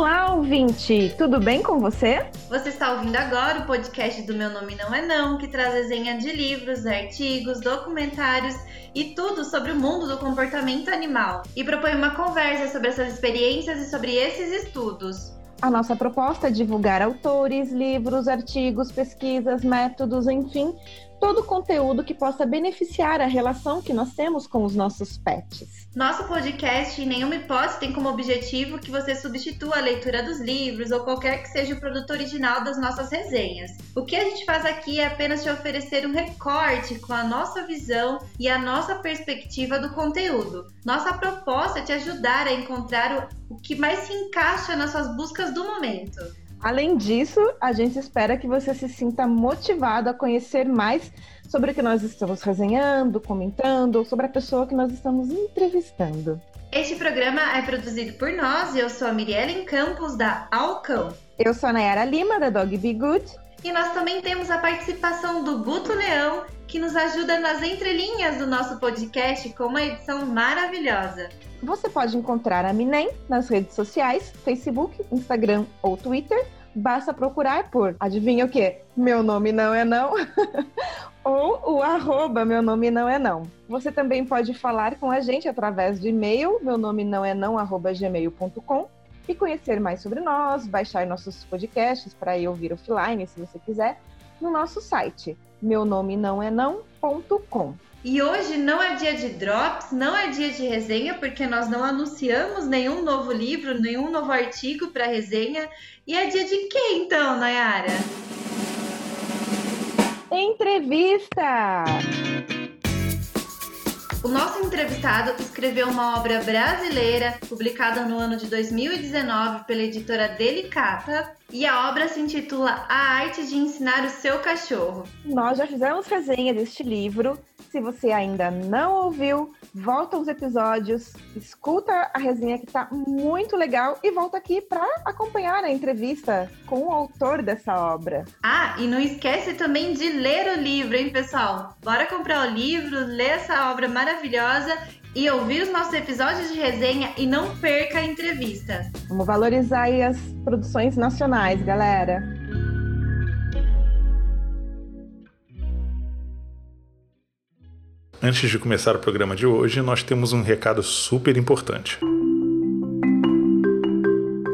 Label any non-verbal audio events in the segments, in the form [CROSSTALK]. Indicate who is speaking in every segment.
Speaker 1: Olá, ouvinte! Tudo bem com você?
Speaker 2: Você está ouvindo agora o podcast do Meu Nome Não É Não, que traz desenha de livros, artigos, documentários e tudo sobre o mundo do comportamento animal. E propõe uma conversa sobre essas experiências e sobre esses estudos.
Speaker 1: A nossa proposta é divulgar autores, livros, artigos, pesquisas, métodos, enfim, todo conteúdo que possa beneficiar a relação que nós temos com os nossos pets.
Speaker 2: Nosso podcast, em nenhuma hipótese, tem como objetivo que você substitua a leitura dos livros ou qualquer que seja o produto original das nossas resenhas. O que a gente faz aqui é apenas te oferecer um recorte com a nossa visão e a nossa perspectiva do conteúdo. Nossa proposta é te ajudar a encontrar o que mais se encaixa nas suas buscas do momento.
Speaker 1: Além disso, a gente espera que você se sinta motivado a conhecer mais sobre o que nós estamos resenhando, comentando, sobre a pessoa que nós estamos entrevistando.
Speaker 2: Este programa é produzido por nós, eu sou a Mirielle Campos, da Alcão.
Speaker 1: Eu sou a Nayara Lima, da Dog Be Good.
Speaker 2: E nós também temos a participação do Guto Leão, que nos ajuda nas entrelinhas do nosso podcast com uma edição maravilhosa.
Speaker 1: Você pode encontrar a Minem nas redes sociais, Facebook, Instagram ou Twitter. Basta procurar por, adivinha o que? Meu nome não é não. [LAUGHS] ou o arroba meu nome não é não. Você também pode falar com a gente através de e-mail, meu nome não é não, arroba gmail.com e conhecer mais sobre nós, baixar nossos podcasts para ir ouvir offline, se você quiser, no nosso site, meu nome não é não.com.
Speaker 2: E hoje não é dia de drops, não é dia de resenha, porque nós não anunciamos nenhum novo livro, nenhum novo artigo para resenha. E é dia de quê então, Nayara?
Speaker 1: Entrevista!
Speaker 2: O nosso entrevistado escreveu uma obra brasileira publicada no ano de 2019 pela editora Delicata e a obra se intitula A Arte de Ensinar o Seu Cachorro.
Speaker 1: Nós já fizemos resenha deste livro. Se você ainda não ouviu, volta aos episódios, escuta a resenha que está muito legal e volta aqui para acompanhar a entrevista com o autor dessa obra.
Speaker 2: Ah, e não esquece também de ler o livro, hein, pessoal? Bora comprar o livro, ler essa obra maravilhosa e ouvir os nossos episódios de resenha e não perca a entrevista.
Speaker 1: Vamos valorizar aí as produções nacionais, galera.
Speaker 3: Antes de começar o programa de hoje, nós temos um recado super importante.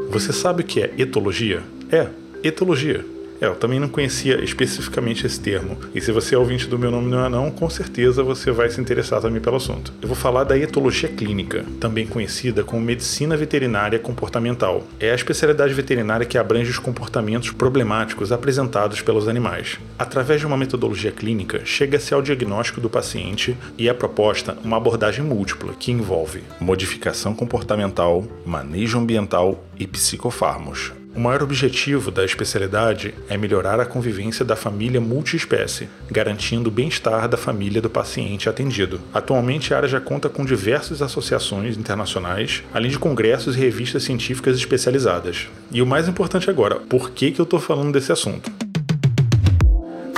Speaker 3: Você sabe o que é etologia? É, etologia é, eu também não conhecia especificamente esse termo. E se você é ouvinte do meu nome não é não, com certeza você vai se interessar também pelo assunto. Eu vou falar da etologia clínica, também conhecida como medicina veterinária comportamental. É a especialidade veterinária que abrange os comportamentos problemáticos apresentados pelos animais. Através de uma metodologia clínica, chega-se ao diagnóstico do paciente e é proposta uma abordagem múltipla que envolve modificação comportamental, manejo ambiental e psicofármacos. O maior objetivo da especialidade é melhorar a convivência da família multiespécie, garantindo o bem-estar da família do paciente atendido. Atualmente, a área já conta com diversas associações internacionais, além de congressos e revistas científicas especializadas. E o mais importante agora, por que, que eu estou falando desse assunto?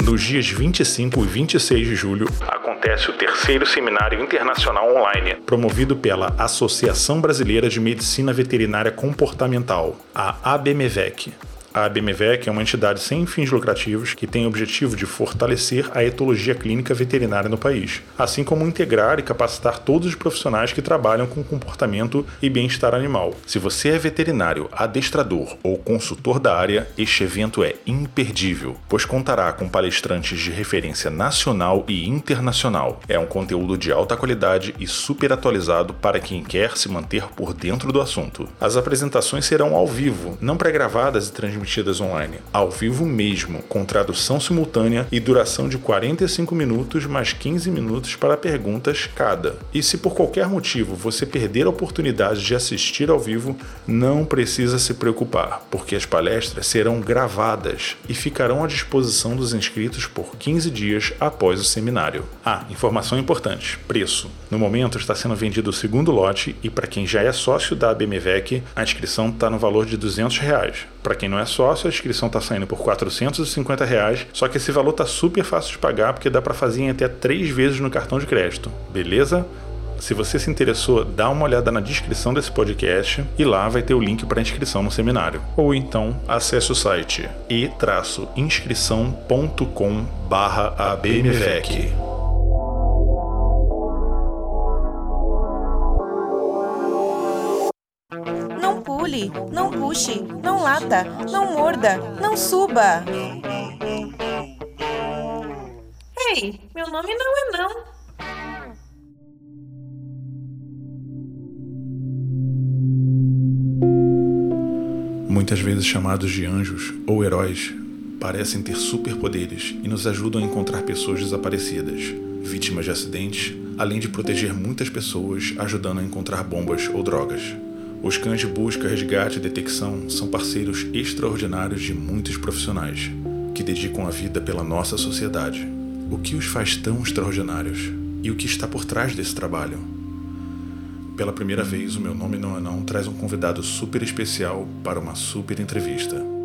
Speaker 3: Nos dias 25 e 26 de julho, acontece o terceiro Seminário Internacional Online, promovido pela Associação Brasileira de Medicina Veterinária Comportamental, a ABMVEC. A ABMVEC é uma entidade sem fins lucrativos que tem o objetivo de fortalecer a etologia clínica veterinária no país, assim como integrar e capacitar todos os profissionais que trabalham com comportamento e bem-estar animal. Se você é veterinário, adestrador ou consultor da área, este evento é imperdível, pois contará com palestrantes de referência nacional e internacional. É um conteúdo de alta qualidade e super atualizado para quem quer se manter por dentro do assunto. As apresentações serão ao vivo, não pré-gravadas e transmitidas transmitidas online, ao vivo mesmo, com tradução simultânea e duração de 45 minutos mais 15 minutos para perguntas cada. E se por qualquer motivo você perder a oportunidade de assistir ao vivo, não precisa se preocupar, porque as palestras serão gravadas e ficarão à disposição dos inscritos por 15 dias após o seminário. Ah, informação importante: preço. No momento está sendo vendido o segundo lote e para quem já é sócio da BMVEC, a inscrição está no valor de 200 reais. Para quem não é sócio, a inscrição está saindo por 450 reais, só que esse valor tá super fácil de pagar porque dá para fazer em até três vezes no cartão de crédito, beleza? Se você se interessou, dá uma olhada na descrição desse podcast e lá vai ter o link para inscrição no seminário. Ou então acesse o site e-inscrição.com/abmvec.
Speaker 4: pule, não puxe, não lata, não morda, não suba. Ei, meu nome não é não.
Speaker 3: muitas vezes chamados de anjos ou heróis, parecem ter superpoderes e nos ajudam a encontrar pessoas desaparecidas, vítimas de acidentes, além de proteger muitas pessoas, ajudando a encontrar bombas ou drogas. Os cães de busca, resgate e detecção são parceiros extraordinários de muitos profissionais que dedicam a vida pela nossa sociedade. O que os faz tão extraordinários? E o que está por trás desse trabalho? Pela primeira vez, o meu nome não é não traz um convidado super especial para uma super entrevista.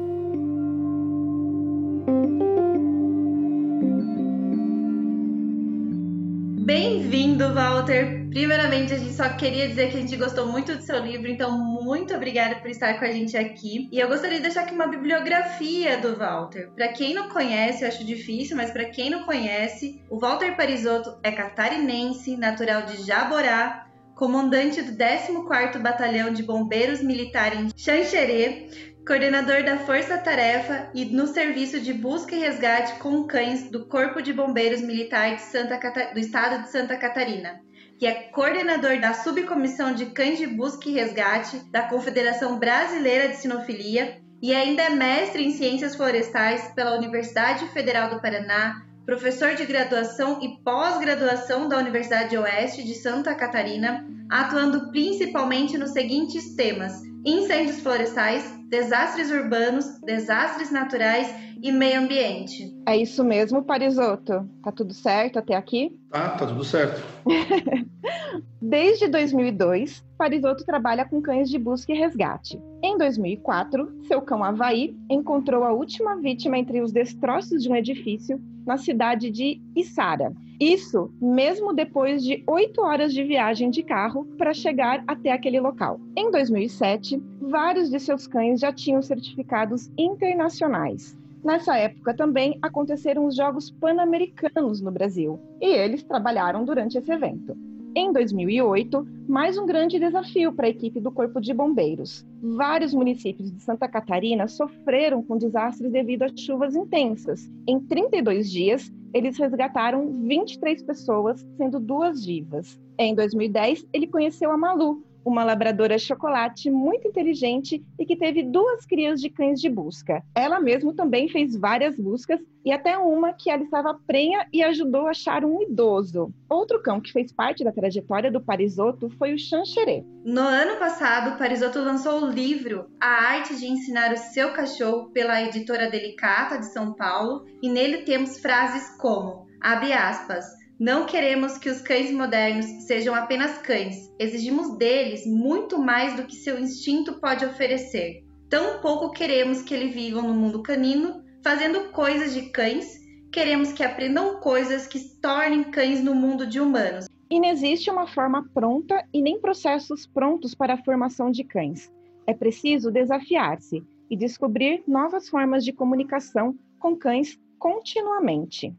Speaker 2: Primeiramente, a gente só queria dizer que a gente gostou muito do seu livro, então muito obrigada por estar com a gente aqui. E eu gostaria de deixar aqui uma bibliografia do Walter. Para quem não conhece, eu acho difícil, mas para quem não conhece, o Walter Parisotto é catarinense, natural de Jaborá, comandante do 14º Batalhão de Bombeiros Militar em Xanxerê, coordenador da Força Tarefa e no serviço de busca e resgate com cães do Corpo de Bombeiros Militar Santa do Estado de Santa Catarina, que é coordenador da Subcomissão de Cães de Busca e Resgate da Confederação Brasileira de Sinofilia e ainda é mestre em Ciências Florestais pela Universidade Federal do Paraná, professor de graduação e pós-graduação da Universidade Oeste de Santa Catarina, atuando principalmente nos seguintes temas: incêndios florestais, desastres urbanos, desastres naturais e meio ambiente.
Speaker 1: É isso mesmo, Parisotto. Tá tudo certo até aqui?
Speaker 5: Ah, tá tudo certo. [LAUGHS]
Speaker 1: Desde 2002, Parisotto trabalha com cães de busca e resgate. Em 2004, seu cão Havaí encontrou a última vítima entre os destroços de um edifício na cidade de Içara. Isso mesmo depois de oito horas de viagem de carro para chegar até aquele local. Em 2007, vários de seus cães já tinham certificados internacionais. Nessa época também aconteceram os Jogos Pan-Americanos no Brasil e eles trabalharam durante esse evento. Em 2008, mais um grande desafio para a equipe do Corpo de Bombeiros. Vários municípios de Santa Catarina sofreram com desastres devido a chuvas intensas. Em 32 dias, eles resgataram 23 pessoas, sendo duas vivas. Em 2010, ele conheceu a Malu, uma labradora chocolate muito inteligente e que teve duas crias de cães de busca. Ela mesma também fez várias buscas e até uma que estava prenha e ajudou a achar um idoso. Outro cão que fez parte da trajetória do Parisotto foi o Xanxerê.
Speaker 2: No ano passado, o Parisotto lançou o livro A Arte de Ensinar o Seu Cachorro pela editora Delicata de São Paulo e nele temos frases como, abre aspas, não queremos que os cães modernos sejam apenas cães. Exigimos deles muito mais do que seu instinto pode oferecer. Tampouco queremos que eles vivam no mundo canino, fazendo coisas de cães. Queremos que aprendam coisas que tornem cães no mundo de humanos.
Speaker 1: E não existe uma forma pronta e nem processos prontos para a formação de cães. É preciso desafiar-se e descobrir novas formas de comunicação com cães continuamente.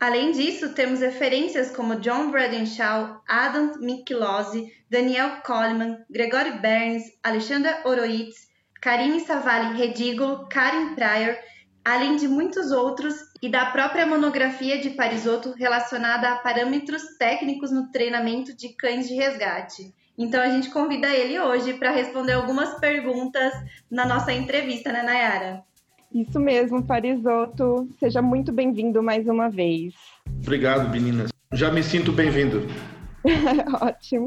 Speaker 2: Além disso, temos referências como John Bradenshaw, Adam Michelozzi, Daniel Coleman, Gregory Burns, Alexandra Oroitz, Karine Savali Redigolo, Karen Pryor, além de muitos outros e da própria monografia de Parisotto relacionada a parâmetros técnicos no treinamento de cães de resgate. Então a gente convida ele hoje para responder algumas perguntas na nossa entrevista, né, Nayara?
Speaker 1: Isso mesmo, Parisotto. Seja muito bem-vindo mais uma vez.
Speaker 5: Obrigado, meninas. Já me sinto bem-vindo. [LAUGHS]
Speaker 1: Ótimo.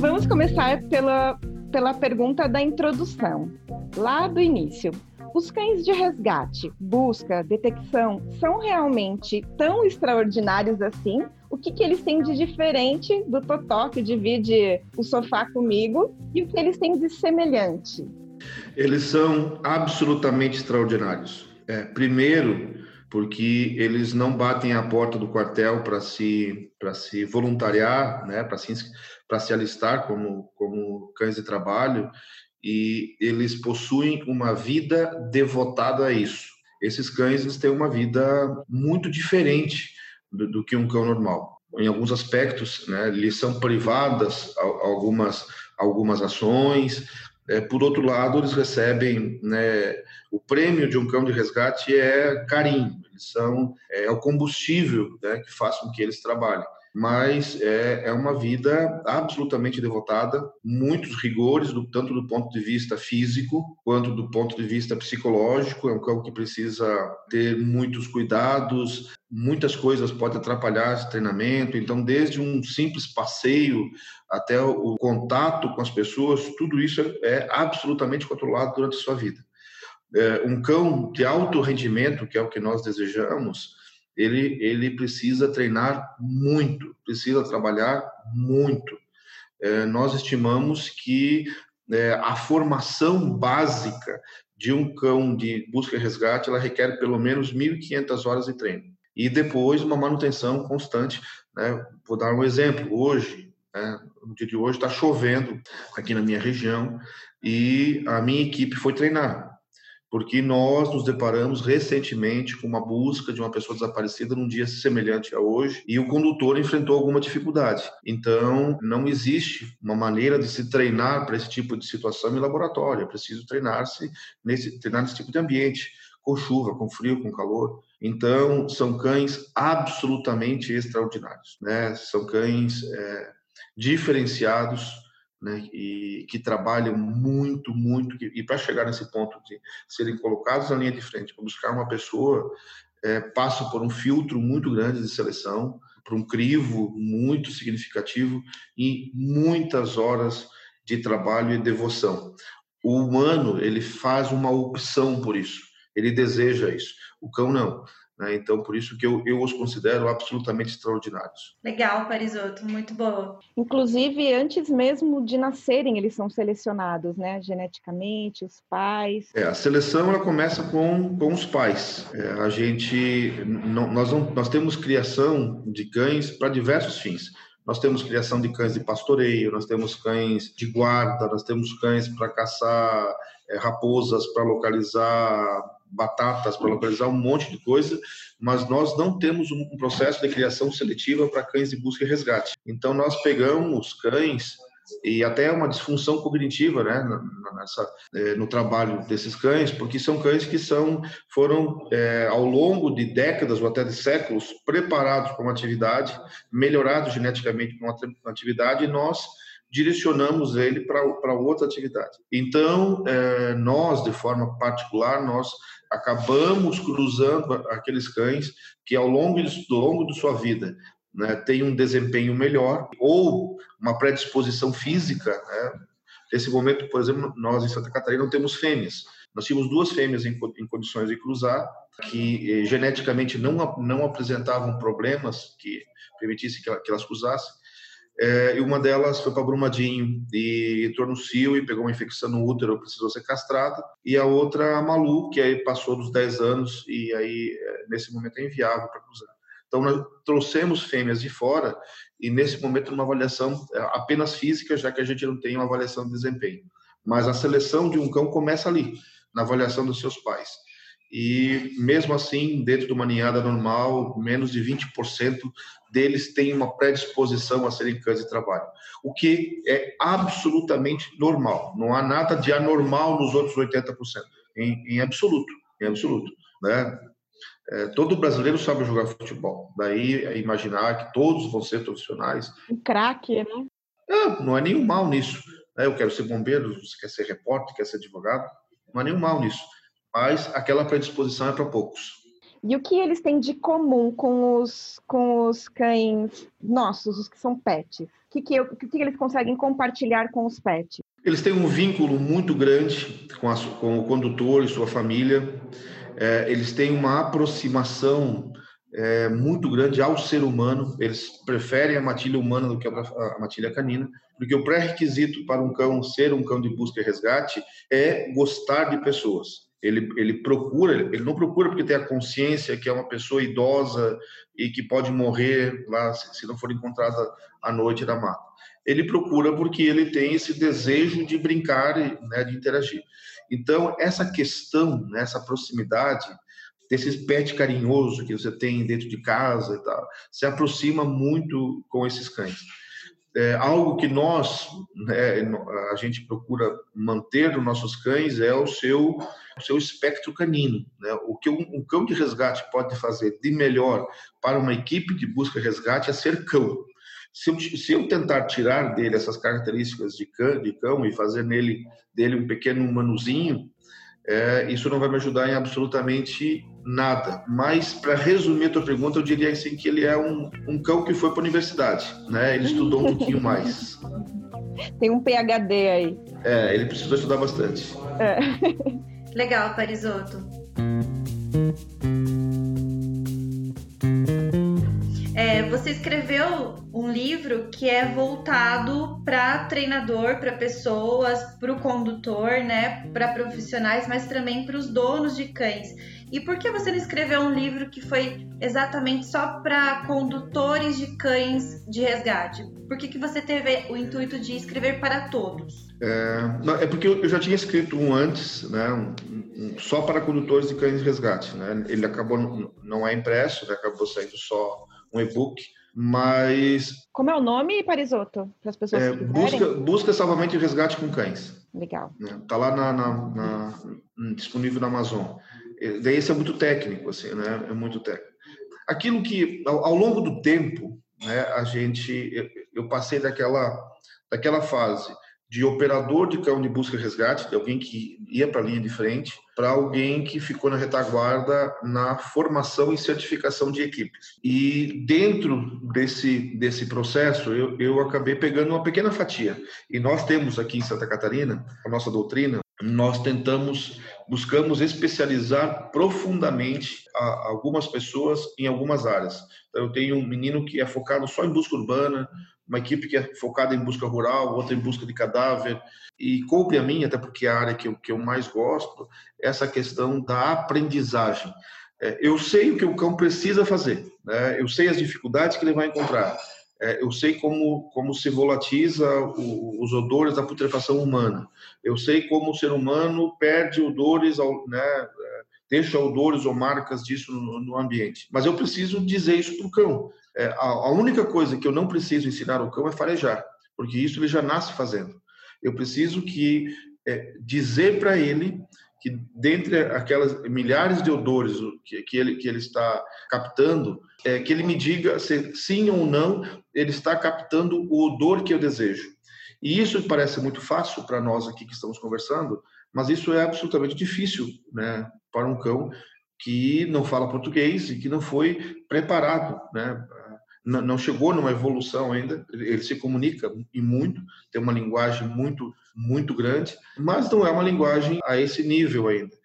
Speaker 1: Vamos começar pela, pela pergunta da introdução, lá do início. Os cães de resgate, busca, detecção são realmente tão extraordinários assim? O que, que eles têm de diferente do Totó, que divide o sofá comigo, e o que eles têm de semelhante?
Speaker 5: Eles são absolutamente extraordinários. É, primeiro, porque eles não batem a porta do quartel para se para se voluntariar, né, para se para se alistar como como cães de trabalho e eles possuem uma vida devotada a isso. Esses cães eles têm uma vida muito diferente do, do que um cão normal. Em alguns aspectos, né, eles são privadas algumas algumas ações, é, por outro lado, eles recebem né, o prêmio de um cão de resgate é carinho, eles são é, é o combustível né, que faz com que eles trabalhem mas é, é uma vida absolutamente devotada, muitos rigores, do, tanto do ponto de vista físico quanto do ponto de vista psicológico. É um cão que precisa ter muitos cuidados, muitas coisas podem atrapalhar esse treinamento. Então, desde um simples passeio até o contato com as pessoas, tudo isso é, é absolutamente controlado durante a sua vida. É, um cão de alto rendimento, que é o que nós desejamos, ele, ele precisa treinar muito, precisa trabalhar muito. É, nós estimamos que é, a formação básica de um cão de busca e resgate ela requer pelo menos 1.500 horas de treino e depois uma manutenção constante. Né? Vou dar um exemplo. Hoje, né, no dia de hoje, está chovendo aqui na minha região e a minha equipe foi treinar porque nós nos deparamos recentemente com uma busca de uma pessoa desaparecida num dia semelhante a hoje e o condutor enfrentou alguma dificuldade. Então, não existe uma maneira de se treinar para esse tipo de situação em laboratório, é preciso treinar-se nesse, treinar nesse tipo de ambiente, com chuva, com frio, com calor. Então, são cães absolutamente extraordinários, né? São cães é, diferenciados, né, e que trabalham muito, muito, e para chegar nesse ponto de serem colocados na linha de frente para buscar uma pessoa, é, passam por um filtro muito grande de seleção, por um crivo muito significativo e muitas horas de trabalho e devoção. O humano, ele faz uma opção por isso, ele deseja isso. O cão não. Né? Então, por isso que eu, eu os considero absolutamente extraordinários.
Speaker 2: Legal, Parisoto, muito boa.
Speaker 1: Inclusive, antes mesmo de nascerem, eles são selecionados, né? Geneticamente, os pais.
Speaker 5: É, a seleção ela começa com, com os pais. É, a gente, não, nós, não, nós temos criação de cães para diversos fins. Nós temos criação de cães de pastoreio, nós temos cães de guarda, nós temos cães para caçar é, raposas, para localizar batatas, para localizar um monte de coisa, mas nós não temos um processo de criação seletiva para cães de busca e resgate. Então, nós pegamos cães e até uma disfunção cognitiva, né, nessa, é, no trabalho desses cães, porque são cães que são foram é, ao longo de décadas ou até de séculos preparados para uma atividade, melhorados geneticamente para uma atividade, e nós direcionamos ele para outra atividade. Então, é, nós, de forma particular, nós acabamos cruzando aqueles cães que ao longo de, do longo de sua vida né, têm um desempenho melhor ou uma predisposição física. Né? Nesse momento, por exemplo, nós em Santa Catarina não temos fêmeas. Nós tínhamos duas fêmeas em, em condições de cruzar que eh, geneticamente não, não apresentavam problemas que permitissem que, que elas cruzassem é, e uma delas foi para Brumadinho e cio e pegou uma infecção no útero, precisou ser castrada. E a outra, a Malu, que aí passou dos 10 anos e aí é, nesse momento é inviável para cruzar. Então nós trouxemos fêmeas de fora e nesse momento uma avaliação é, apenas física, já que a gente não tem uma avaliação de desempenho. Mas a seleção de um cão começa ali, na avaliação dos seus pais. E mesmo assim, dentro de uma ninhada normal, menos de 20% deles têm uma predisposição a serem cães de trabalho, o que é absolutamente normal. Não há nada de anormal nos outros 80%, em, em absoluto, em absoluto, né? É, todo brasileiro sabe jogar futebol. Daí é imaginar que todos vão ser profissionais.
Speaker 1: Um craque, né?
Speaker 5: É, não é nenhum mal nisso. Né? Eu quero ser bombeiro, você quer ser repórter, quer ser advogado. Não há nenhum mal nisso. Mas aquela predisposição é para poucos.
Speaker 1: E o que eles têm de comum com os, com os cães nossos, os que são pets? O que, que, o que eles conseguem compartilhar com os pets?
Speaker 5: Eles têm um vínculo muito grande com, a, com o condutor e sua família. É, eles têm uma aproximação é, muito grande ao ser humano. Eles preferem a matilha humana do que a, a matilha canina, porque o pré-requisito para um cão ser um cão de busca e resgate é gostar de pessoas ele, ele procura, ele não procura porque tem a consciência que é uma pessoa idosa e que pode morrer lá se, se não for encontrada à noite da mata. Ele procura porque ele tem esse desejo de brincar, né, de interagir. Então, essa questão, né, essa proximidade, desse pet carinhoso que você tem dentro de casa e tal, se aproxima muito com esses cães. É, algo que nós, né, a gente procura manter nos nossos cães é o seu, o seu espectro canino. Né? O que um, um, cão de resgate pode fazer de melhor para uma equipe de busca e resgate é ser cão. Se eu, se eu tentar tirar dele essas características de cão, de cão e fazer nele dele um pequeno humanozinho, é, isso não vai me ajudar em absolutamente nada. Mas, para resumir a tua pergunta, eu diria assim que ele é um, um cão que foi para a universidade, né? Ele estudou um pouquinho mais. [LAUGHS]
Speaker 1: Tem um PhD aí.
Speaker 5: É, ele precisou estudar bastante. É.
Speaker 2: Legal, Parisoto. É, você escreveu um livro que é voltado para treinador, para pessoas, para o condutor, né, para profissionais, mas também para os donos de cães. E por que você não escreveu um livro que foi exatamente só para condutores de cães de resgate? Por que, que você teve o intuito de escrever para todos?
Speaker 5: É, é porque eu já tinha escrito um antes, né, um, um, só para condutores de cães de resgate. Né? Ele acabou, não é impresso, né, acabou saindo só um e-book, mas...
Speaker 1: Como é o nome, Parisoto, para as pessoas é, que
Speaker 5: busca, busca Salvamento e Resgate com Cães.
Speaker 1: Legal.
Speaker 5: Está né, lá na, na, na, disponível na Amazon. Daí isso é muito técnico, assim, né? É muito técnico. Aquilo que, ao, ao longo do tempo, né, a gente, eu, eu passei daquela, daquela fase de operador de cão de busca e resgate, de alguém que ia para a linha de frente, para alguém que ficou na retaguarda na formação e certificação de equipes. E dentro desse, desse processo, eu, eu acabei pegando uma pequena fatia. E nós temos aqui em Santa Catarina, a nossa doutrina, nós tentamos, buscamos especializar profundamente algumas pessoas em algumas áreas. Então, eu tenho um menino que é focado só em busca urbana, uma equipe que é focada em busca rural, outra em busca de cadáver, e coube a mim, até porque é a área que eu, que eu mais gosto, essa questão da aprendizagem. É, eu sei o que o cão precisa fazer, né? eu sei as dificuldades que ele vai encontrar, eu sei como, como se volatiza o, os odores da putrefação humana, eu sei como o ser humano perde odores, né, é, deixa odores ou marcas disso no, no ambiente. Mas eu preciso dizer isso para o cão. É, a, a, única coisa que eu não preciso ensinar ao cão é farejar, porque isso ele já nasce fazendo. Eu preciso que é, dizer para ele que dentre aquelas milhares de odores que, que, ele, que ele está captando, é, que ele me diga se sim ou não ele está captando o odor que eu desejo. E isso parece muito fácil para nós aqui que estamos conversando, mas isso é absolutamente difícil né, para um cão que não fala português e que não foi preparado né, não chegou numa evolução ainda, ele se comunica e muito, tem uma linguagem muito, muito grande, mas não é uma linguagem a esse nível ainda.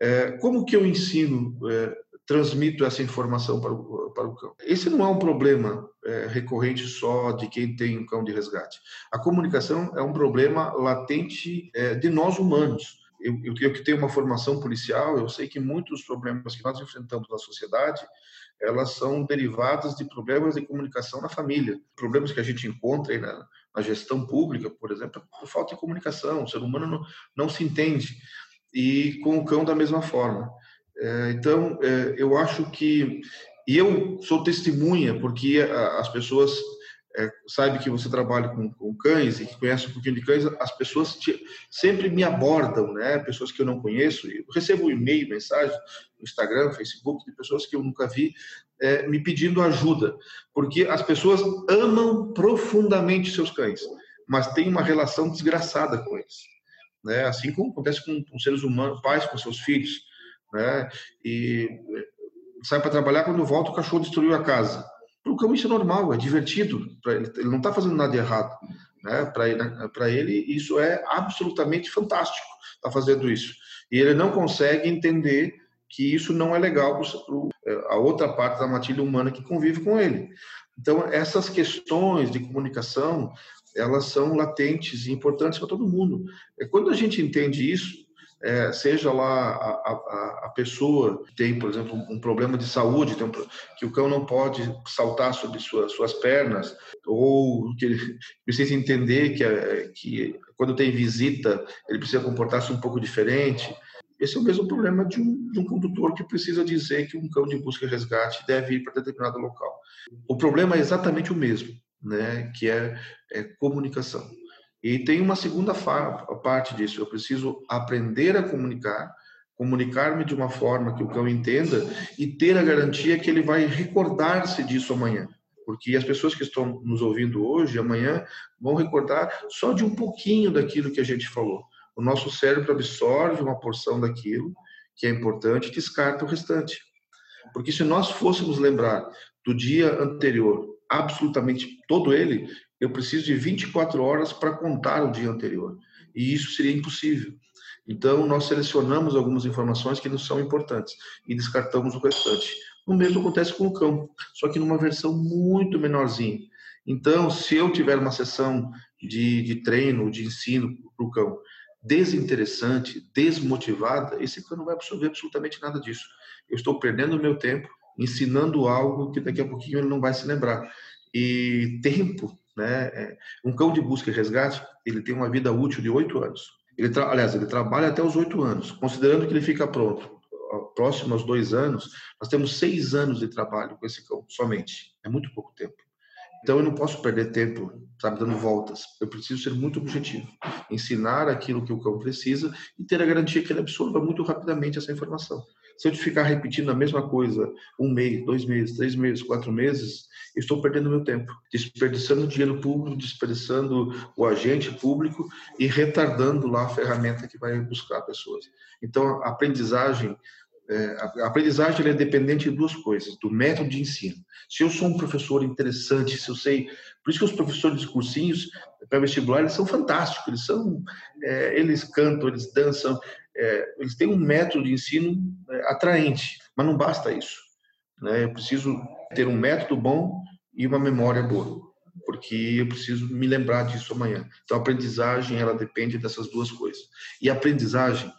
Speaker 5: É, como que eu ensino, é, transmito essa informação para o, para o cão? Esse não é um problema é, recorrente só de quem tem um cão de resgate. A comunicação é um problema latente é, de nós humanos. Eu, eu, eu que tenho uma formação policial, eu sei que muitos problemas que nós enfrentamos na sociedade elas são derivadas de problemas de comunicação na família, problemas que a gente encontra na, na, gestão pública, por exemplo, por falta de comunicação, o ser humano não, não se entende, e com o cão da mesma forma. É, então, é, eu acho que, e eu sou testemunha, porque as pessoas é, sabe que você trabalha com, com, cães e que conhece um pouquinho de cães, as pessoas te, sempre me abordam, né? Pessoas que eu não conheço. Eu recebo e-mail, mensagem no Instagram, Facebook, de pessoas que eu nunca vi, é, me pedindo ajuda, porque as pessoas amam profundamente seus cães, mas têm uma relação desgraçada com eles, né? Assim como acontece com, com seres humanos, pais com seus filhos, né? E é, sai para trabalhar quando volta o cachorro destruiu a casa para o cão isso é normal, é divertido, ele, ele não está fazendo nada de errado. Né? Para ele, ele, isso é absolutamente fantástico, está fazendo isso. E ele não consegue entender que isso não é legal para é, a outra parte da matilha humana que convive com ele. Então, essas questões de comunicação, elas são latentes e importantes para todo mundo. Quando a gente entende isso, é, seja lá a, a, a, pessoa que tem, por exemplo, um problema de saúde, um, que o cão não pode saltar sobre suas, suas pernas, ou que ele [LAUGHS] precisa entender que, é, que quando tem visita ele precisa comportar-se um pouco diferente. Esse é o mesmo problema de um, de um condutor que precisa dizer que um cão de busca e resgate deve ir para determinado local. O problema é exatamente o mesmo, né? que é, é comunicação. E tem uma segunda parte disso. Eu preciso aprender a comunicar, comunicar-me de uma forma que o cão entenda e ter a garantia que ele vai recordar-se disso amanhã. Porque as pessoas que estão nos ouvindo hoje, amanhã, vão recordar só de um pouquinho daquilo que a gente falou. O nosso cérebro absorve uma porção daquilo que é importante e descarta o restante. Porque se nós fôssemos lembrar do dia anterior, absolutamente todo ele, eu preciso de 24 horas para contar o dia anterior. E isso seria impossível. Então, nós selecionamos algumas informações que não são importantes e descartamos o restante. O mesmo acontece com o cão, só que numa versão muito menorzinha. Então, se eu tiver uma sessão de, de treino, de ensino para o cão desinteressante, desmotivada, esse cão não vai absorver absolutamente nada disso. Eu estou perdendo o meu tempo ensinando algo que daqui a pouquinho ele não vai se lembrar. E tempo né? É, um cão de busca e resgate, ele tem uma vida útil de oito anos. Ele aliás, ele trabalha até os oito anos. Considerando que ele fica pronto próximo aos dois anos, nós temos seis anos de trabalho com esse cão, somente. É muito pouco tempo. Então eu não posso perder tempo, sabe, dando voltas. Eu preciso ser muito objetivo, ensinar aquilo que o cão precisa e ter a garantia que ele absorva muito rapidamente essa informação. Se eu ficar repetindo a mesma coisa um mês, dois meses, três meses, quatro meses, eu estou perdendo meu tempo, desperdiçando dinheiro público, desperdiçando o agente público e retardando lá a ferramenta que vai buscar pessoas. Então, a aprendizagem é, a aprendizagem é dependente de duas coisas, do método de ensino. Se eu sou um professor interessante, se eu sei, por isso que os professores de cursinhos para vestibular eles são fantásticos, eles são, é, eles cantam, eles dançam, é, eles têm um método de ensino é, atraente, mas não basta isso. Né? Eu preciso ter um método bom e uma memória boa, porque eu preciso me lembrar disso amanhã. Então, a aprendizagem ela depende dessas duas coisas. E a aprendizagem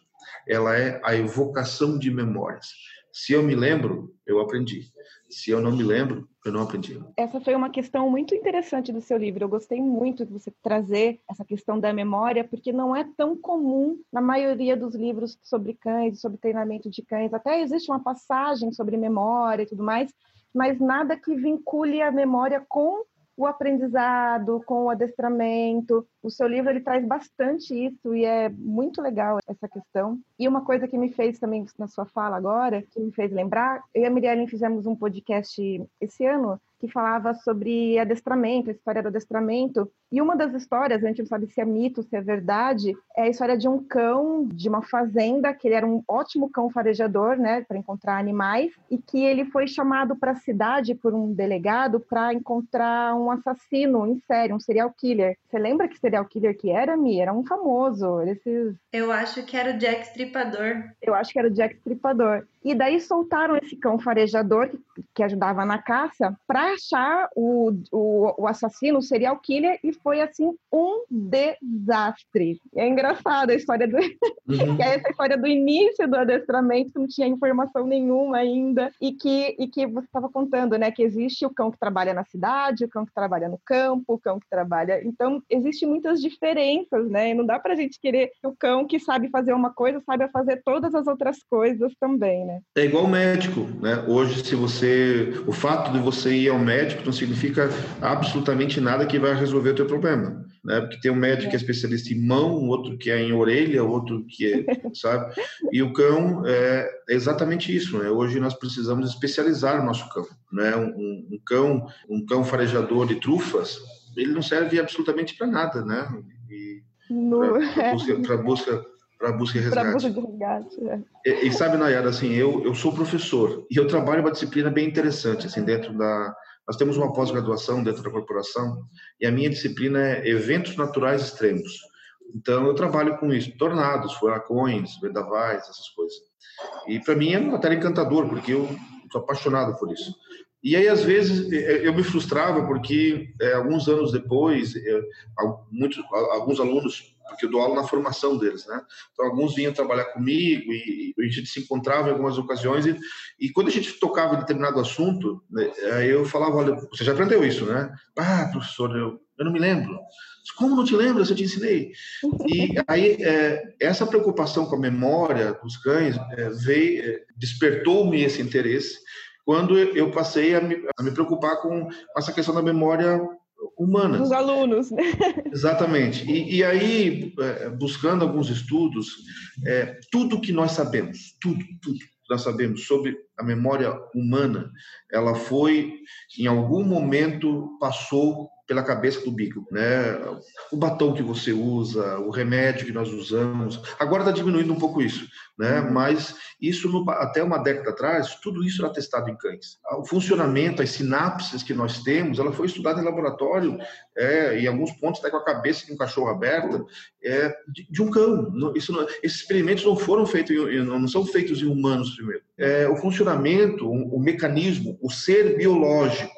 Speaker 5: ela é a evocação de memórias. Se eu me lembro, eu aprendi. Se eu não me lembro, eu não aprendi.
Speaker 1: Essa foi uma questão muito interessante do seu livro. Eu gostei muito de você trazer essa questão da memória, porque não é tão comum na maioria dos livros sobre cães, sobre treinamento de cães. Até existe uma passagem sobre memória e tudo mais, mas nada que vincule a memória com o aprendizado, com o adestramento. O seu livro ele traz bastante isso e é muito legal essa questão. E uma coisa que me fez também na sua fala agora, que me fez lembrar, eu e a Miriam fizemos um podcast esse ano que falava sobre adestramento, a história do adestramento. E uma das histórias, a gente não sabe se é mito, se é verdade, é a história de um cão de uma fazenda, que ele era um ótimo cão farejador, né, para encontrar animais, e que ele foi chamado para a cidade por um delegado para encontrar um assassino em série, um serial killer. Você lembra que serial killer que era, Mi? Era um famoso. Esses...
Speaker 2: Eu acho que era o Jack Stripador.
Speaker 1: Eu acho que era o Jack Stripador. E daí soltaram esse cão farejador que, que ajudava na caça para achar o, o, o, assassino, o serial killer, e foi assim um desastre. É engraçado a história do. [LAUGHS] Uhum. que é essa história do início do adestramento, que não tinha informação nenhuma ainda, e que, e que você estava contando, né? Que existe o cão que trabalha na cidade, o cão que trabalha no campo, o cão que trabalha. Então, existem muitas diferenças, né? E não dá para a gente querer que o cão que sabe fazer uma coisa saiba fazer todas as outras coisas também, né?
Speaker 5: É igual médico, né? Hoje, se você, o fato de você ir ao médico não significa absolutamente nada que vai resolver o teu problema, né? Porque tem um médico que é especialista em mão, outro que é em orelha, outro que é, [LAUGHS] sabe? E o cão é exatamente isso, né? Hoje nós precisamos especializar o nosso cão, né? Um, um cão, um cão farejador de trufas, ele não serve absolutamente para nada, né? Para [LAUGHS] busca, busca para busca e resgate.
Speaker 1: busca de resgate, é.
Speaker 5: e, e, sabe, Nayara, assim, eu, eu sou professor e eu trabalho uma disciplina bem interessante, assim, dentro da... Nós temos uma pós-graduação dentro da corporação e a minha disciplina é eventos naturais extremos. Então, eu trabalho com isso, tornados, furacões, vendavais, essas coisas. E para mim é uma matéria encantador, porque eu sou apaixonado por isso. E aí, às vezes, eu me frustrava porque, é, alguns anos depois, é, muitos, alguns alunos porque eu dou aula na formação deles, né? Então, alguns vinham trabalhar comigo e, e a gente se encontrava em algumas ocasiões e, e quando a gente tocava em determinado assunto, né, eu falava, olha, você já aprendeu isso, né? Ah, professor, eu, eu não me lembro. Como não te lembra? Eu te ensinei. E aí, é, essa preocupação com a memória dos cães é, veio, é, despertou-me esse interesse quando eu passei a me, a me preocupar com essa questão da memória humana.
Speaker 1: Dos alunos, né? [LAUGHS]
Speaker 5: Exatamente. E, e aí, é, buscando alguns estudos, é, tudo que nós sabemos, tudo, tudo que nós sabemos sobre a memória humana, ela foi, em algum momento, passou pela cabeça do bico, né? O batom que você usa, o remédio que nós usamos. Agora está diminuindo um pouco isso, né? Uhum. Mas isso no, até uma década atrás, tudo isso era testado em cães. O funcionamento, as sinapses que nós temos, ela foi estudada em laboratório, é, em alguns pontos até com a cabeça de um cachorro aberta, é, de, de um cão. Isso não, esses experimentos não foram feitos, em, não são feitos em humanos primeiro. É, o funcionamento, o, o mecanismo, o ser biológico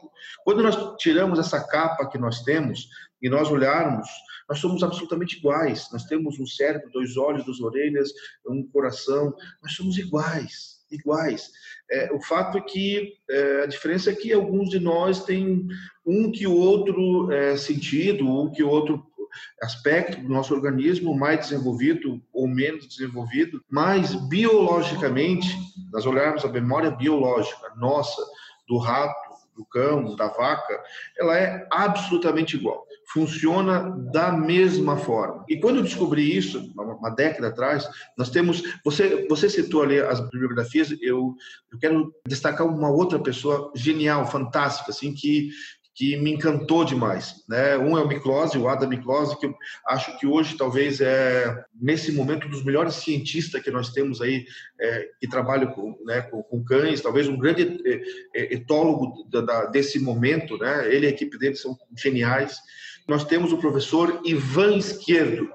Speaker 5: quando nós tiramos essa capa que nós temos e nós olharmos, nós somos absolutamente iguais. Nós temos um cérebro, dois olhos, duas orelhas, um coração. Nós somos iguais, iguais. É, o fato é que é, a diferença é que alguns de nós têm um que outro é, sentido, um que outro aspecto do nosso organismo mais desenvolvido ou menos desenvolvido, mas biologicamente, nós olharmos a memória biológica nossa, do rato, do cão, da vaca, ela é absolutamente igual. Funciona da mesma forma. E quando eu descobri isso, uma década atrás, nós temos. Você, você citou ali as bibliografias, eu, eu quero destacar uma outra pessoa genial, fantástica, assim, que, que me encantou demais. Né? Um é o Miklose, o Adam Miklose, que eu acho que hoje talvez é, nesse momento, um dos melhores cientistas que nós temos aí, é, que trabalha com, né, com, com, cães, talvez um grande é, é, etólogo da, da, desse momento, né? ele e a equipe dele são geniais. Nós temos o professor Ivan Esquerdo,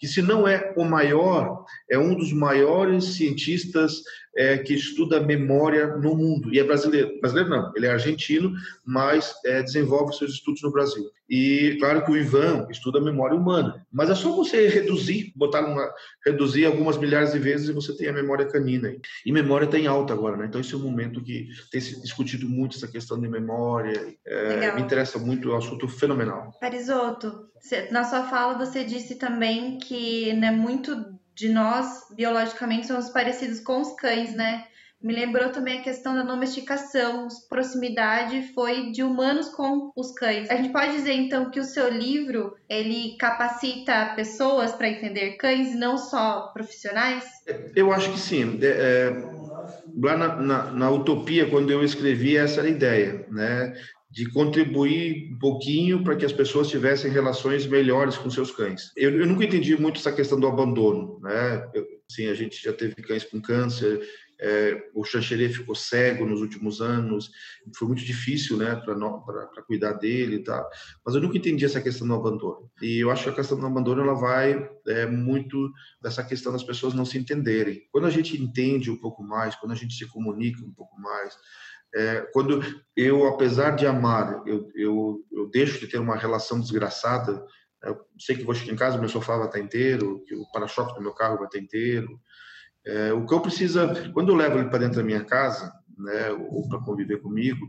Speaker 5: que se não é o maior, é um dos maiores cientistas é, que estuda memória no mundo. E é brasileiro. Brasileiro não, ele é argentino, mas é, desenvolve seus estudos no Brasil. E claro que o Ivan estuda memória humana. Mas é só você reduzir, botar uma, reduzir algumas milhares de vezes e você tem a memória canina. E memória está em alta agora, né? Então esse é um momento que tem se discutido muito essa questão de memória. É, me interessa muito, é um assunto fenomenal.
Speaker 2: Parisoto, na sua fala você disse também que né, muito de nós, biologicamente, somos parecidos com os cães, né? Me lembrou também a questão da domesticação, proximidade foi de humanos com os cães. A gente pode dizer então que o seu livro ele capacita pessoas para entender cães, não só profissionais?
Speaker 5: Eu acho que sim. É, é, lá na, na, na, utopia, quando eu escrevi, essa era a ideia, né? De contribuir um pouquinho para que as pessoas tivessem relações melhores com seus cães. Eu, eu nunca entendi muito essa questão do abandono, né? Eu, assim, a gente já teve cães com câncer, é, o Xanxerê ficou cego nos últimos anos, foi muito difícil, né, para cuidar dele e tal. Mas eu nunca entendi essa questão do abandono. E eu acho que a questão do abandono ela vai é, muito dessa questão das pessoas não se entenderem. Quando a gente entende um pouco mais, quando a gente se comunica um pouco mais, é, quando eu, apesar de amar, eu, eu, eu deixo de ter uma relação desgraçada, eu sei que vou chegar em casa, meu sofá vai estar inteiro, que o para-choque do meu carro vai estar inteiro. É, o cão precisa, quando eu levo ele para dentro da minha casa, né, ou para conviver comigo,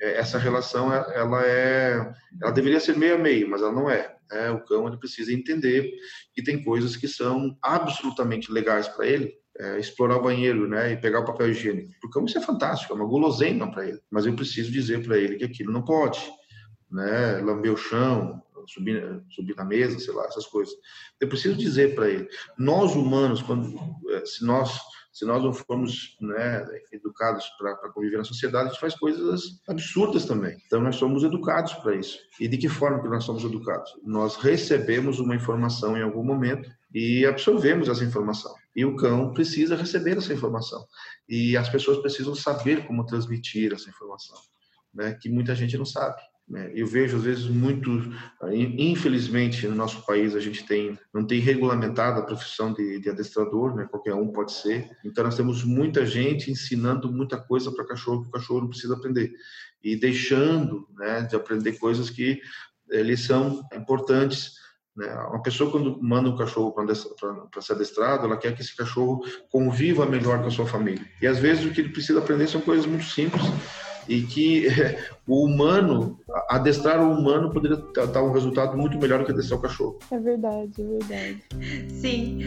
Speaker 5: é, essa relação ela é, ela deveria ser meio a meio, mas ela não é. Né? O cão ele precisa entender que tem coisas que são absolutamente legais para ele, é, explorar o banheiro, né, e pegar o papel higiênico. Porque isso é fantástico, é uma guloseima para ele. Mas eu preciso dizer para ele que aquilo não pode, né, lamber o chão, subir, subir na mesa, sei lá, essas coisas. Eu preciso dizer para ele. Nós humanos, quando, é, se nós se nós não formos né, educados para conviver na sociedade, a gente faz coisas absurdas também. Então, nós somos educados para isso. E de que forma que nós somos educados? Nós recebemos uma informação em algum momento e absorvemos essa informação. E o cão precisa receber essa informação. E as pessoas precisam saber como transmitir essa informação, né, que muita gente não sabe. Né? Eu vejo às vezes muito, infelizmente no nosso país a gente tem não tem regulamentado a profissão de, de adestrador, né? Qualquer um pode ser. Então nós temos muita gente ensinando muita coisa para cachorro que o cachorro não precisa aprender e deixando, né, de aprender coisas que eles são importantes Né? Uma pessoa, quando manda um cachorro para ser adestrado, ela quer que esse cachorro conviva melhor com a sua família. E às vezes o que ele precisa aprender são coisas muito simples e que [LAUGHS] o humano, adestrar o humano poderia dar um resultado muito melhor do que adestrar o cachorro.
Speaker 1: É verdade, é verdade.
Speaker 2: Sim.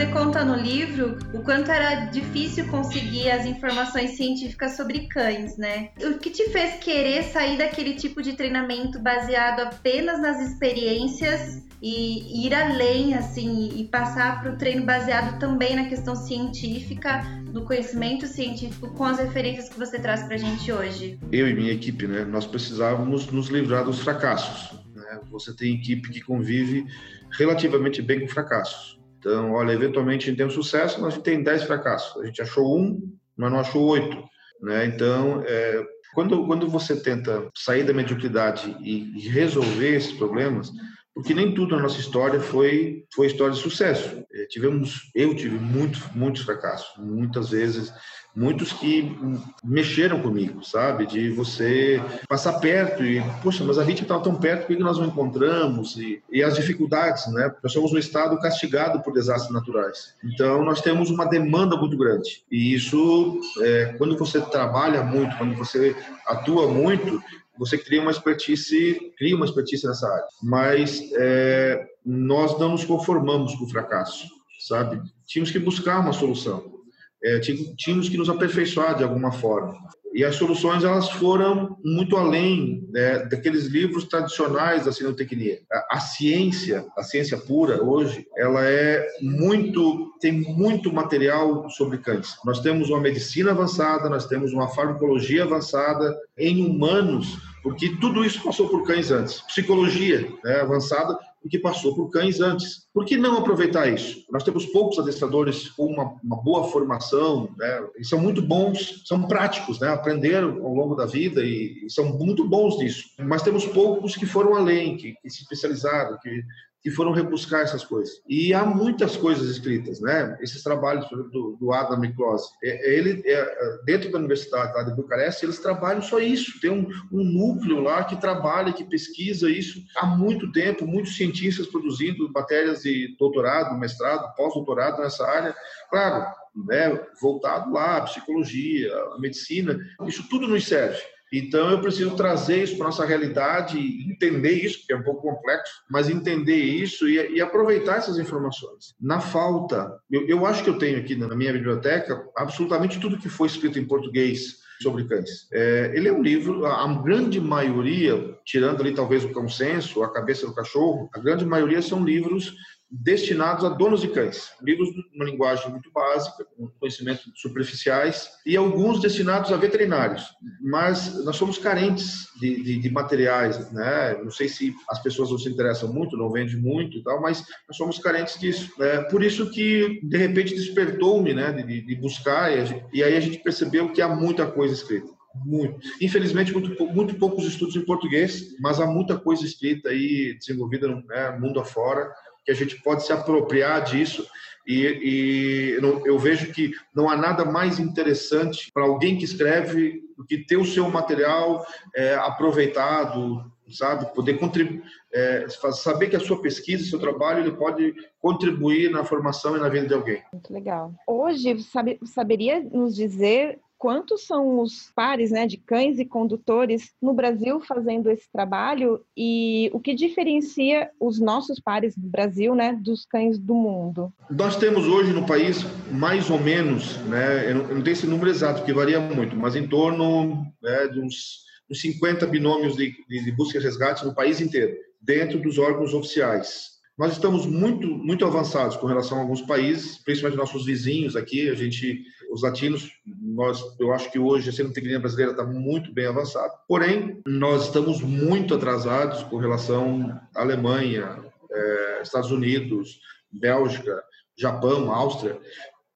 Speaker 2: Você conta no livro o quanto era difícil conseguir as informações científicas sobre cães, né? O que te fez querer sair daquele tipo de treinamento baseado apenas nas experiências e ir além, assim, e passar para o treino baseado também na questão científica, do conhecimento científico, com as referências que você traz para a gente hoje?
Speaker 5: Eu e minha equipe, né? Nós precisávamos nos livrar dos fracassos. Né? Você tem equipe que convive relativamente bem com fracassos. Então, olha, eventualmente a gente tem um sucesso, mas a gente tem 10 fracassos. A gente achou um, mas não achou oito. Né? Então, é, quando, quando você tenta sair da mediocridade e, e resolver esses problemas, porque nem tudo na nossa história foi foi história de sucesso. É, tivemos, eu tive muitos muitos fracassos, muitas vezes muitos que mexeram comigo, sabe? De você passar perto e, poxa, mas a vítima estava tão perto, por que nós não encontramos? E, e, as dificuldades, né? Nós somos um estado castigado por desastres naturais. Então, nós temos uma demanda muito grande. E isso, é, quando você trabalha muito, quando você atua muito, você cria uma expertise, cria uma expertise nessa área. Mas é, nós não nos conformamos com o fracasso, sabe? Tínhamos que buscar uma solução é, tínhamos que nos aperfeiçoar de alguma forma. E as soluções elas foram muito além né, daqueles livros tradicionais da cinetecnia. A, a, ciência, a ciência pura hoje, ela é muito tem muito material sobre cães. Nós temos uma medicina avançada, nós temos uma farmacologia avançada em humanos, porque tudo isso passou por cães antes. Psicologia né, avançada o que passou por cães antes. Por que não aproveitar isso? Nós temos poucos adestradores com uma, uma boa formação, né? e são muito bons, são práticos, né? aprenderam ao longo da vida e, e são muito bons nisso. Mas temos poucos que foram além, que, que se especializaram, que que foram rebuscar essas coisas. E há muitas coisas escritas, né? Esses trabalhos do, do Adam Miklos, é, é, ele é, dentro da Universidade de Bucareste, eles trabalham só isso. Tem um, um, núcleo lá que trabalha, que pesquisa isso há muito tempo, muitos cientistas produzindo matérias de doutorado, mestrado, pós-doutorado nessa área. Claro, né, voltado lá, psicologia, medicina, isso tudo nos serve. Então, eu preciso trazer isso para nossa realidade, entender isso, que é um pouco complexo, mas entender isso e, e aproveitar essas informações. Na falta, eu, eu, acho que eu tenho aqui na minha biblioteca absolutamente tudo que foi escrito em português sobre cães. É, ele é um livro, a grande maioria, tirando ali talvez o consenso, a cabeça do cachorro, a grande maioria são livros destinados a donos de cães. Livros numa linguagem muito básica, com conhecimentos superficiais, e alguns destinados a veterinários. Mas nós somos carentes de, de, de, materiais, né? Não sei se as pessoas não se interessam muito, não vendem muito e tal, mas nós somos carentes disso. É por isso que, de repente, despertou-me, né? De, de buscar, e, gente, e aí a gente percebeu que há muita coisa escrita. Muito. Infelizmente, muito, muito poucos estudos em português, mas há muita coisa escrita aí, desenvolvida no né, mundo afora, que a gente pode se apropriar disso. E, e eu vejo que não há nada mais interessante para alguém que escreve do que ter o seu material é, aproveitado, sabe? Poder contribuir, é, saber que a sua pesquisa, seu trabalho, ele pode contribuir na formação e na vida de alguém.
Speaker 1: Muito legal. Hoje, sabe, saberia nos dizer quantos são os pares né, de cães e condutores no Brasil fazendo esse trabalho e o que diferencia os nossos pares do Brasil né, dos cães do mundo?
Speaker 5: Nós temos hoje no país mais ou menos, né, eu não, tenho esse número exato, que varia muito, mas em torno né, de uns, uns 50 binômios de, de, de busca e resgate no país inteiro, dentro dos órgãos oficiais. Nós estamos muito, muito avançados com relação a alguns países, principalmente nossos vizinhos aqui. A gente, os latinos, nós, eu acho que hoje a cenotecnia brasileira está muito bem avançada. Porém, nós estamos muito atrasados com relação à Alemanha, é, Estados Unidos, Bélgica, Japão, Áustria.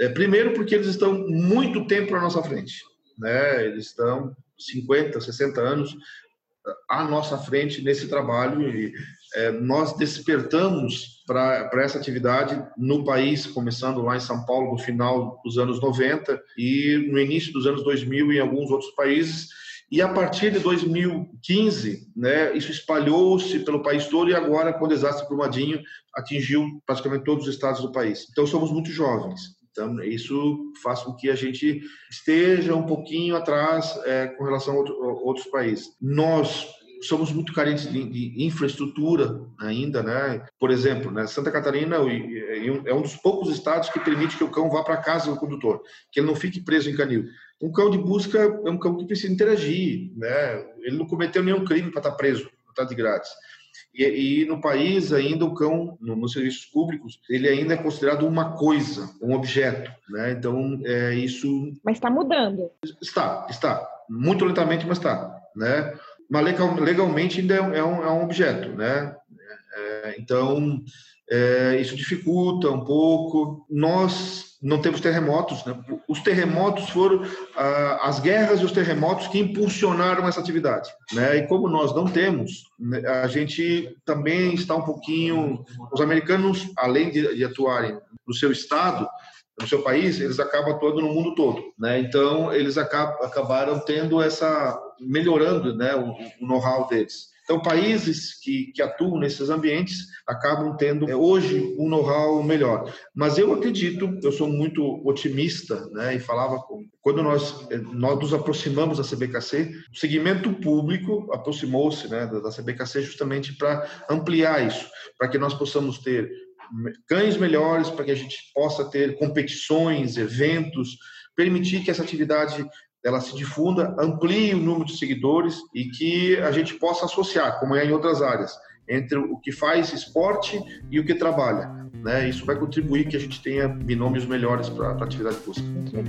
Speaker 5: É, primeiro, porque eles estão muito tempo à nossa frente. Né? Eles estão 50, 60 anos à nossa frente nesse trabalho e é, nós despertamos para essa atividade no país, começando lá em São Paulo no final dos anos 90 e no início dos anos 2000 em alguns outros países. E a partir de 2015, né, isso espalhou-se pelo país todo e agora, com o desastre Brumadinho, atingiu praticamente todos os estados do país. Então, somos muito jovens. Então, isso faz com que a gente esteja um pouquinho atrás é, com relação a, outro, a outros países. Nós somos muito carentes de, de, infraestrutura ainda, né? Por exemplo, né, Santa Catarina é um dos poucos estados que permite que o cão vá para casa do condutor, que ele não fique preso em canil. Um cão de busca é um cão que precisa interagir, né? Ele não cometeu nenhum crime para estar tá preso, para estar tá de grátis. E, e, no país ainda o cão, no, nos serviços públicos, ele ainda é considerado uma coisa, um objeto, né? Então é isso.
Speaker 1: Mas está mudando.
Speaker 5: Está, está muito lentamente, mas está, né? Mas legal, legalmente ainda é um, é um, é um objeto, né? É, então é, isso dificulta um pouco. Nós não temos terremotos, né? Os terremotos foram ah, as guerras e os terremotos que impulsionaram essa atividade, né? E como nós não temos, né, a gente também está um pouquinho. Os americanos, além de, de atuarem no seu estado, no seu país, eles acabam atuando no mundo todo, né? Então eles acabaram tendo essa melhorando, né, o, o know-how deles. Então, países que, que atuam nesses ambientes acabam tendo é, hoje um know-how melhor. Mas eu acredito, eu sou muito otimista, né, e falava quando nós é, nós nos aproximamos da CBKC, o segmento público aproximou-se, né, da CBKC justamente para ampliar isso, para que nós possamos ter cães melhores, para que a gente possa ter competições, eventos, permitir que essa atividade ela se difunda, amplie o número de seguidores e que a gente possa associar, como é em outras áreas, entre o que faz esporte e o que trabalha. Né? Isso vai contribuir que a gente tenha binômios melhores para a atividade busca. Muito.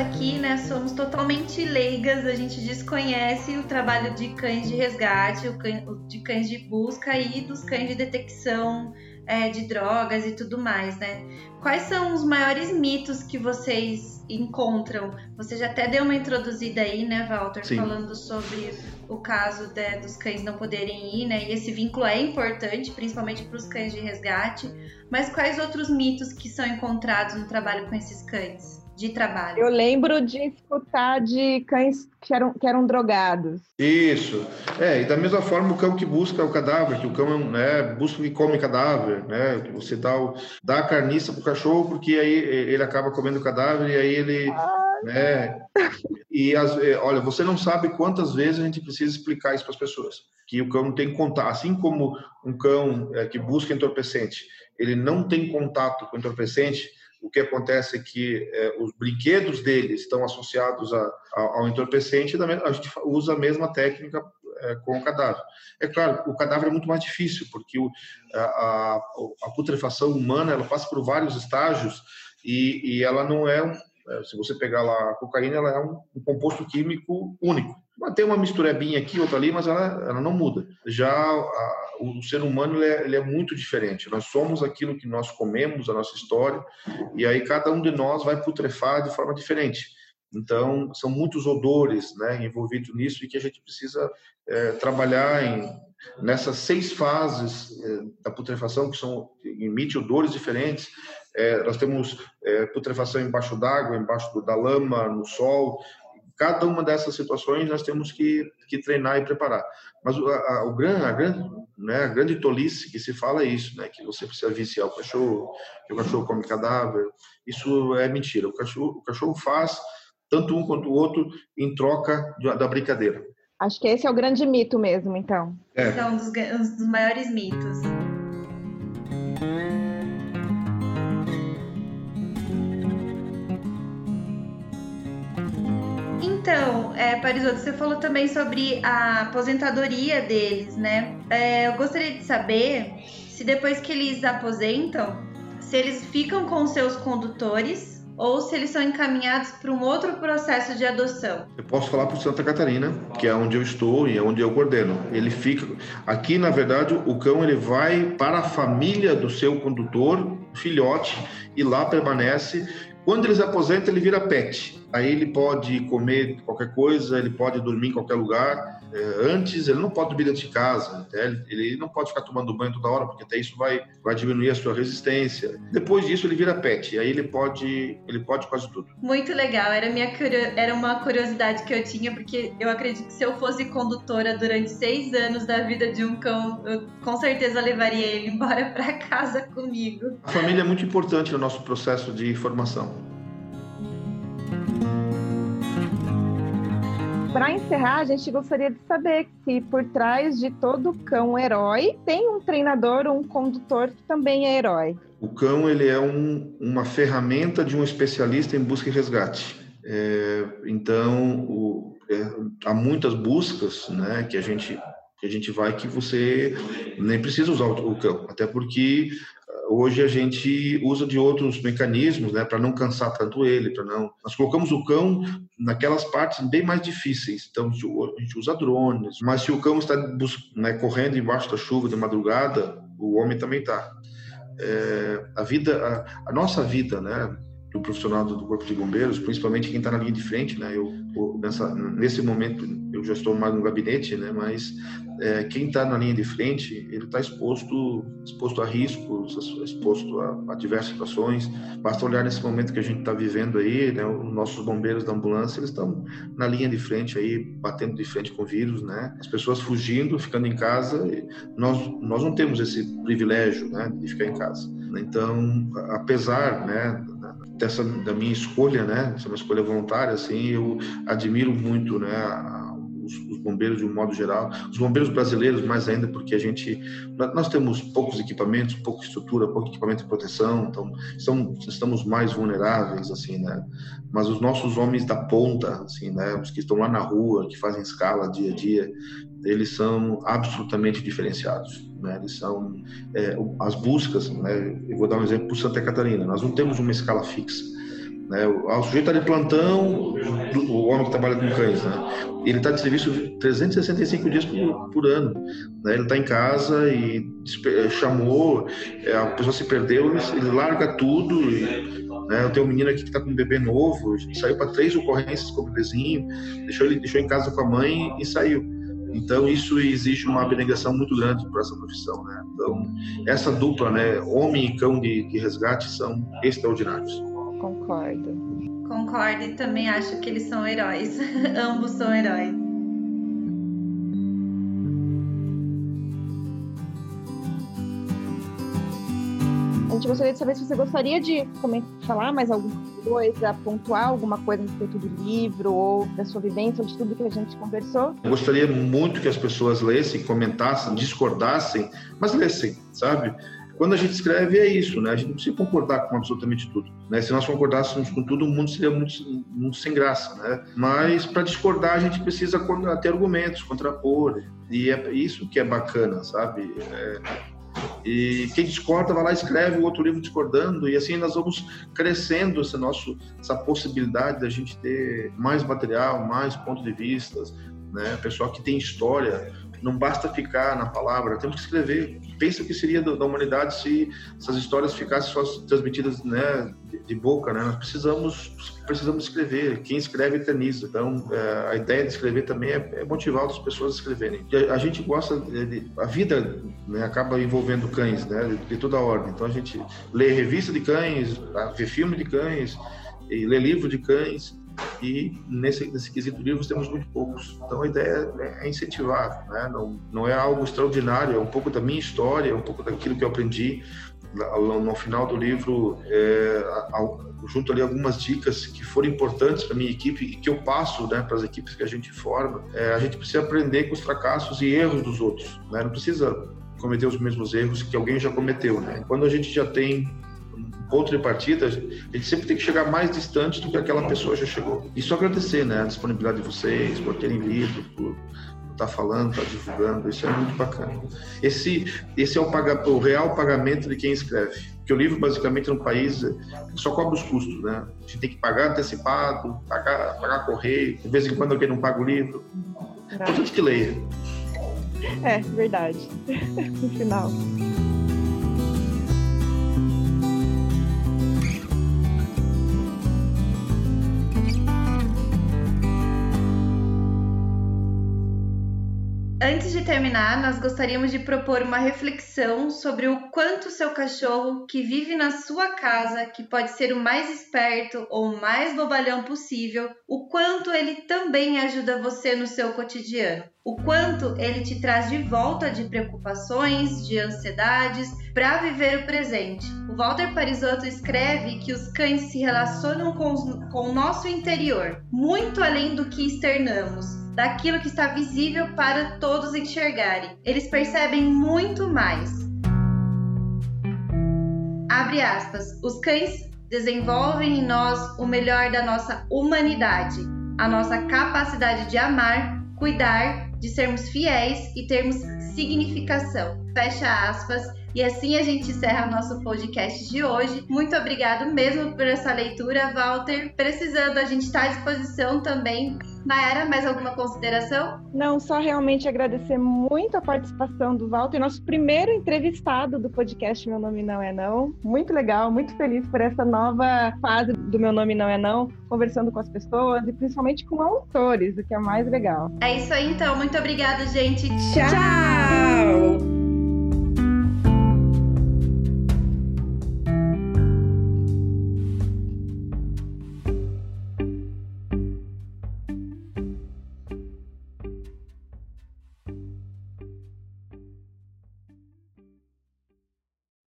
Speaker 2: Aqui, né, somos totalmente leigas, a gente desconhece o trabalho de cães de resgate, o de cães de busca e dos cães de detecção é, de drogas e tudo mais, né? Quais são os maiores mitos que vocês encontram? Você já até deu uma introduzida aí, né, Walter, Sim. falando sobre o caso de, dos cães não poderem ir, né? E esse vínculo é importante, principalmente para os cães de resgate. Mas quais outros mitos que são encontrados no trabalho com esses cães? De trabalho.
Speaker 1: Eu lembro de escutar de cães que eram, que eram drogados.
Speaker 5: Isso. É, e da mesma forma o cão que busca o cadáver, que o cão né, busca e come cadáver, né? Que você dá, o, dá a carniça pro cachorro porque aí ele acaba comendo o cadáver e aí ele. Ai. Né, e as, olha, você não sabe quantas vezes a gente precisa explicar isso para as pessoas. Que o cão não tem contato, assim como um cão é, que busca entorpecente, ele não tem contato com entorpecente, o que acontece é que é, os brinquedos dele estão associados a, a, ao entorpecente, a gente usa a mesma técnica é, com o cadáver. É claro, o cadáver é muito mais difícil, porque o, a, a, putrefação humana ela passa por vários estágios e, e ela não é, um, é, se você pegar lá a cocaína, ela é um, um composto químico único. Tem uma misturebinha aqui, outra ali, mas ela, ela não muda. Já a, o ser humano ele é, ele é, muito diferente. Nós somos aquilo que nós comemos, a nossa história, e aí cada um de nós vai putrefar de forma diferente. Então, são muitos odores né, envolvidos nisso e que a gente precisa é, trabalhar em, nessas seis fases é, da putrefação, que são emite odores diferentes. É, nós temos é, putrefação embaixo d'água, embaixo do, da lama, no sol, cada uma dessas situações nós temos que, que treinar e preparar. Mas a, a, o gran, a, grande, né, a grande tolice que se fala é isso, né, que você precisa viciar o cachorro, que o cachorro come cadáver. Isso é mentira. O cachorro, o cachorro faz tanto um quanto o outro em troca de, da brincadeira.
Speaker 1: Acho que esse é o grande mito mesmo, então.
Speaker 2: É, é um dos, um dos maiores mitos. Então, é, Parisotto, você falou também sobre a aposentadoria deles, né? É, eu gostaria de saber se depois que eles aposentam, se eles ficam com seus condutores ou se eles são encaminhados para um outro processo de adoção.
Speaker 5: Eu posso falar para Santa Catarina, que é onde eu estou e é onde eu coordeno. Ele fica aqui, na verdade, o cão ele vai para a família do seu condutor, filhote, e lá permanece quando ele se aposenta, ele vira pet. Aí ele pode comer qualquer coisa, ele pode dormir em qualquer lugar. É, antes, ele não pode dormir dentro de casa, né? ele não pode ficar tomando banho toda hora, porque até isso vai, vai diminuir a sua resistência. Depois disso, ele vira pet, e aí ele pode, ele pode quase tudo.
Speaker 2: Muito legal, era, minha, era uma curiosidade que eu tinha, porque eu acredito que se eu fosse condutora durante seis anos da vida de um cão, eu com certeza levaria ele [LAUGHS] embora para casa comigo.
Speaker 5: A família é muito importante no nosso processo de formação.
Speaker 1: Para encerrar, a gente gostaria de saber se por trás de todo cão herói tem um treinador ou um condutor que também é herói.
Speaker 5: O cão ele é um, uma ferramenta de um especialista em busca e resgate. É, então, o, é, há muitas buscas né, que a gente que a gente vai que você nem precisa usar o, o cão, até porque hoje a gente usa de outros mecanismos, né, para não cansar tanto ele, para não. Nós colocamos o cão naquelas partes bem mais difíceis. Então a gente usa drones, mas se o cão está né, correndo embaixo da chuva de madrugada, o homem também está. É, a vida, a, a nossa vida, né, do profissional do corpo de bombeiros, principalmente quem está na linha de frente, né? Eu, nessa, nesse momento eu já estou mais no gabinete, né? Mas é, quem está na linha de frente, ele está exposto, exposto a riscos, exposto a, a, diversas situações. Basta olhar nesse momento que a gente está vivendo aí, né? Os nossos bombeiros da ambulância, eles estão na linha de frente aí, batendo de frente com o vírus, né? As pessoas fugindo, ficando em casa. nós nós não temos esse privilégio, né? De ficar em casa. Então, apesar, né? Dessa da minha escolha, né? Essa é uma escolha voluntária, assim, eu admiro muito, né? Os, os, bombeiros de um modo geral, os bombeiros brasileiros mais ainda porque a gente nós temos poucos equipamentos, pouca estrutura, pouco equipamento de proteção, então estamos, mais vulneráveis assim, né? Mas os nossos homens da ponta, assim, né? Os que estão lá na rua, que fazem escala dia a dia, eles são absolutamente diferenciados. Né? Eles são é, as buscas. Né? Eu vou dar um exemplo para Santa Catarina. Nós não temos uma escala fixa. Né? O, sujeito está de plantão, o homem que trabalha com cães, né? ele está de serviço 365 dias por, por ano. Né? Ele está em casa e chamou, é, a pessoa se perdeu, ele larga tudo. E, né? Eu tenho um menino aqui que está com um bebê novo, saiu para três ocorrências com o bebezinho, deixou ele deixou em casa com a mãe e saiu. Então isso exige uma abnegação muito grande para essa profissão, né? Então essa dupla, né, homem e cão de, de resgate são extraordinários.
Speaker 1: Concordo.
Speaker 2: Concordo e também acho que eles são heróis. [LAUGHS] Ambos são heróis.
Speaker 1: A gente gostaria de saber se você gostaria de falar mais alguma coisa, pontuar alguma coisa a respeito do livro ou da sua vivência, ou de tudo que a gente conversou.
Speaker 5: Eu gostaria muito que as pessoas lessem, comentassem, discordassem, mas lessem, sabe? Quando a gente escreve é isso, né? A gente não precisa concordar com absolutamente tudo, né? Se nós concordássemos com tudo, o mundo seria muito, muito sem graça, né? Mas para discordar a gente precisa ter argumentos, contrapor, e é isso que é bacana, sabe? É, e quem discorda vai lá escreve o outro livro discordando e assim nós vamos crescendo esse nosso essa possibilidade da gente ter mais material, mais pontos de vista, né? Pessoal que tem história, não basta ficar na palavra, temos que escrever. Pensa o que seria da humanidade se essas histórias ficassem só transmitidas, né, de boca, né? Nós precisamos precisamos escrever. Quem escreve eterniza. Então, é, a ideia de escrever também é, é, motivar outras pessoas a escreverem. A, a gente gosta de, a vida né, acaba envolvendo cães, né? De, de, toda a ordem. Então a gente lê revista de cães, vê filme de cães, e lê livro de cães. E nesse, nesse quesito livros temos muito poucos. Então a ideia é incentivar, né? não, não é algo extraordinário, é um pouco da minha história, é um pouco daquilo que eu aprendi, no final do livro, é, junto ali algumas dicas que foram importantes para minha equipe e que eu passo né, para as equipes que a gente forma. É, a gente precisa aprender com os fracassos e erros dos outros. Né? Não precisa cometer os mesmos erros que alguém já cometeu. Né? Quando a gente já tem um ponto de partida, a gente sempre tem que chegar mais distante do que aquela pessoa já chegou. E só agradecer né, a disponibilidade de vocês, por terem lido, por está falando, está divulgando, isso é muito bacana. Esse, esse é o, paga, o real pagamento de quem escreve. Porque o livro, basicamente, no país só cobra os custos, né? A gente tem que pagar antecipado, pagar, pagar correio, de vez em quando alguém não paga o livro. Importante que leia.
Speaker 1: É, verdade. [LAUGHS] no final.
Speaker 2: Antes de terminar, nós gostaríamos de propor uma reflexão sobre o quanto seu cachorro, que vive na sua casa, que pode ser o mais esperto ou o mais bobalhão possível, o quanto ele também ajuda você no seu cotidiano. O quanto ele te traz de volta de preocupações, de ansiedades, para viver o presente. O Walter Parisotto escreve que os cães se relacionam com, os, com o nosso interior, muito além do que externamos daquilo que está visível para todos enxergarem. Eles percebem muito mais. Abre aspas. Os cães desenvolvem em nós o melhor da nossa humanidade, a nossa capacidade de amar, cuidar, de sermos fiéis e termos significação. Fecha aspas. E assim a gente encerra nosso podcast de hoje. Muito obrigado mesmo por essa leitura, Walter. Precisando, a gente está à disposição também. Nayara, mais alguma consideração?
Speaker 1: Não, só realmente agradecer muito a participação do Walter, nosso primeiro entrevistado do podcast Meu Nome Não É Não. Muito legal, muito feliz por essa nova fase do Meu Nome Não É Não, conversando com as pessoas e principalmente com autores, o que é mais legal.
Speaker 2: É isso aí então, muito obrigada, gente.
Speaker 1: Tchau! Tchau.